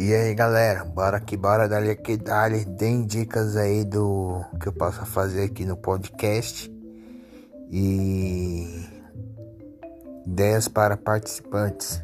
E aí galera, bora que bora, dali que dali, deem dicas aí do que eu posso fazer aqui no podcast e ideias para participantes.